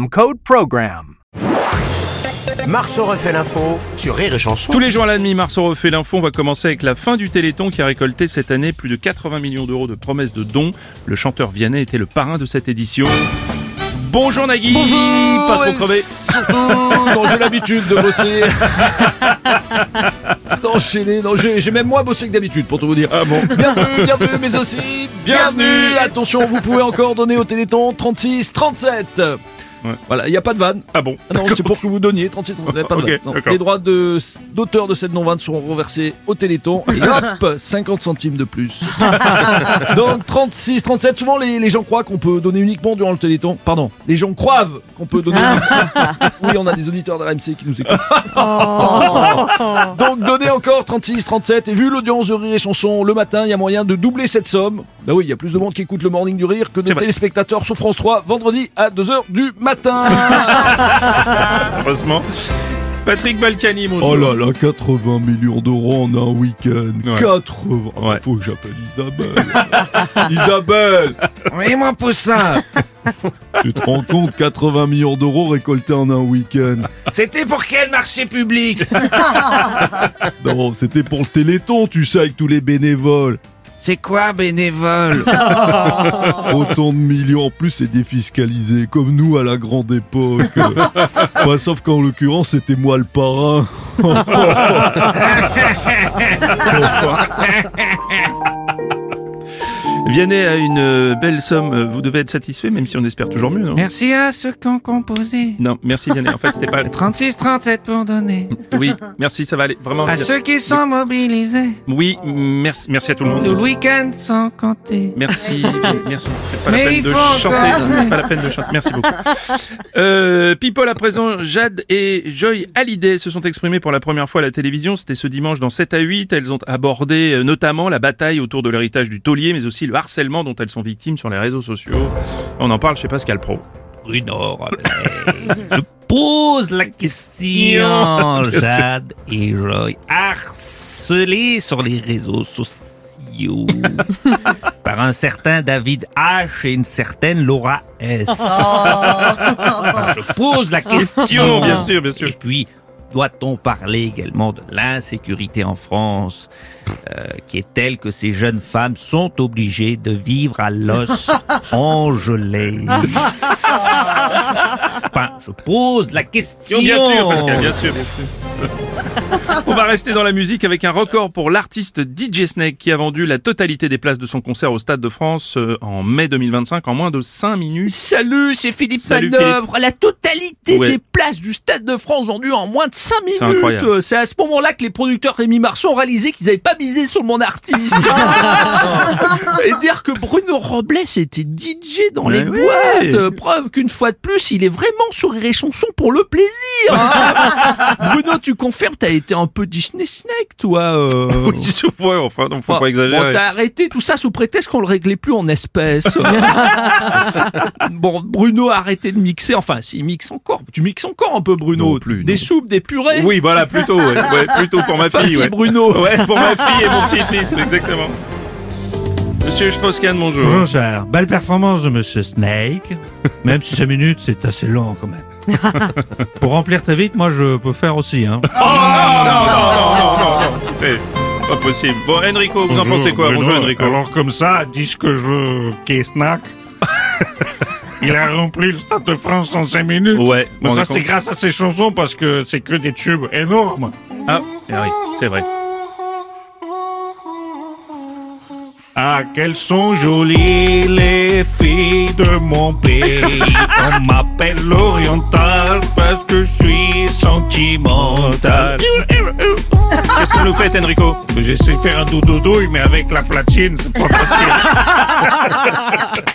code PROGRAM. Marceau refait l'info sur Rire et Chanson. Tous les jours à la demi, Marceau refait l'info. On va commencer avec la fin du Téléthon qui a récolté cette année plus de 80 millions d'euros de promesses de dons. Le chanteur Vianney était le parrain de cette édition. Bonjour Nagui Bonjour Pas trop crevé Surtout, j'ai l'habitude de bosser. D'enchaîner, non, j'ai même moins bossé que d'habitude pour tout vous dire. Ah bon Bienvenue, bienvenue, mais aussi bienvenue. Attention, vous pouvez encore donner au Téléthon 36, 37. Ouais. Voilà, il n'y a pas de vanne. Ah bon Ah non, c'est pour que vous donniez 36, 37, pas de Ok, vanne. Non, d'accord. Les droits de- d'auteur de, cette non-vanne seront reversés au Téléthon. Et hop, 50 centimes de plus. Donc 36, 37, souvent les, les gens croient qu'on peut donner uniquement durant le Téléthon. Pardon, les gens croient qu'on peut donner Oui, on a des auditeurs de RMC qui nous écoutent. Donc donnez encore 36, 37 et vu l'audience de Rire et Chanson le matin, il y a moyen de doubler cette somme. Bah oui, il y a plus de monde qui écoute le Morning du Rire que de téléspectateurs sur France 3 vendredi à 2h du matin. Heureusement. Patrick Balkany, bonjour. Oh là là, 80 millions d'euros en un week-end. Ouais. 80. Ah, Ouais. Faut que j'appelle Isabelle. Isabelle, Oui, mon poussin. tu te rends compte 80 millions d'euros récoltés en un week-end. C'était pour quel marché public? Non, c'était pour le Téléthon, tu sais, avec tous les bénévoles. C'est quoi bénévole Autant de millions en plus, c'est défiscalisé, comme nous à la grande époque. Enfin, sauf qu'en l'occurrence, c'était moi le parrain. Vianney a une euh, belle somme. Euh, Vous devez être satisfait, même si on espère toujours mieux, non? Merci à ceux qui ont composé. Non, merci Vianney. En fait, c'était pas. 36-37 pour donner. Oui, merci, ça va aller. Vraiment. À ceux qui sont mobilisés. Oui, merci, merci à tout le Tout le monde. week-end sans compter. Merci, merci. Pas Mais la peine il de faut chanter. C'est pas la peine de chanter. Merci beaucoup. Euh, People à présent, Jade et Joy Hallyday se sont exprimées pour la première fois à la télévision. C'était ce dimanche dans 7 à 8. Elles ont abordé euh, notamment la bataille autour de l'héritage du taulier, mais aussi le harcèlement dont elles sont victimes sur les réseaux sociaux. On en parle chez Pascal Pro. Bruno Je pose la question, Jade et Roy, harcelés sur les réseaux sociaux par un certain David H et une certaine Laura S. Je pose la question. bien sûr, bien sûr. Et puis, doit-on parler également de l'insécurité en France, euh, qui est telle que ces jeunes femmes sont obligées de vivre à l'os engelé Enfin, je pose la question. Bien sûr, Pascal, bien sûr, bien sûr. On va rester dans la musique avec un record pour l'artiste DJ Snake qui a vendu la totalité des places de son concert au Stade de France euh, en mai 2025 en moins de 5 minutes. Salut, c'est Philippe Salut, Manœuvre. La totalité Ouais. des places du Stade de France vendues en moins de 5 minutes. C'est à ce moment-là que les producteurs Rémi Marceau ont réalisé qu'ils n'avaient pas misé sur mon artiste. Et dire que Bruno Robles était DJ dans les boîtes. Preuve qu'une fois de plus, il est vraiment sur et Chanson pour le plaisir. hein. Bruno, tu confirmes, t'as été un peu Disney Snake, toi. euh. Oui, ouais, enfin, faut pas exagérer. Bon, t'as arrêté tout ça sous prétexte qu'on le réglait plus en espèces. bon, Bruno a arrêté de mixer. Enfin, s'il mixe encore. Tu mixes encore un peu, Bruno? Non plus, Des non. soupes, des purées? oui, voilà, plutôt, ouais, ouais, plutôt pour ma fille, ouais. Bruno. Ouais, pour ma fille et mon petit-fils, exactement. Monsieur Strauss-Kahn, bonjour. Bonjour, cher. Belle performance de Monsieur Snake. Même si 5 minutes, c'est assez long quand même. Pour remplir très vite, moi je peux faire aussi. Hein. Oh, non, non, non, non, non, non, non, écoutez, pas possible. Bon, Enrico, vous en pensez quoi Bonjour, Enrico. Alors comme ça, dis que je... qu'est snack Il a rempli le Stade de France en 5 minutes. Ouais, Mais ça c'est grâce à ses chansons parce que c'est que des tubes énormes. Ah, ah oui, c'est vrai. Ah, qu'elles sont jolies les filles de mon pays. On m'appelle l'oriental parce que je suis sentimental. Qu'est-ce que vous faites, Enrico? J'essaie de faire un doudou mais avec la platine, c'est pas facile.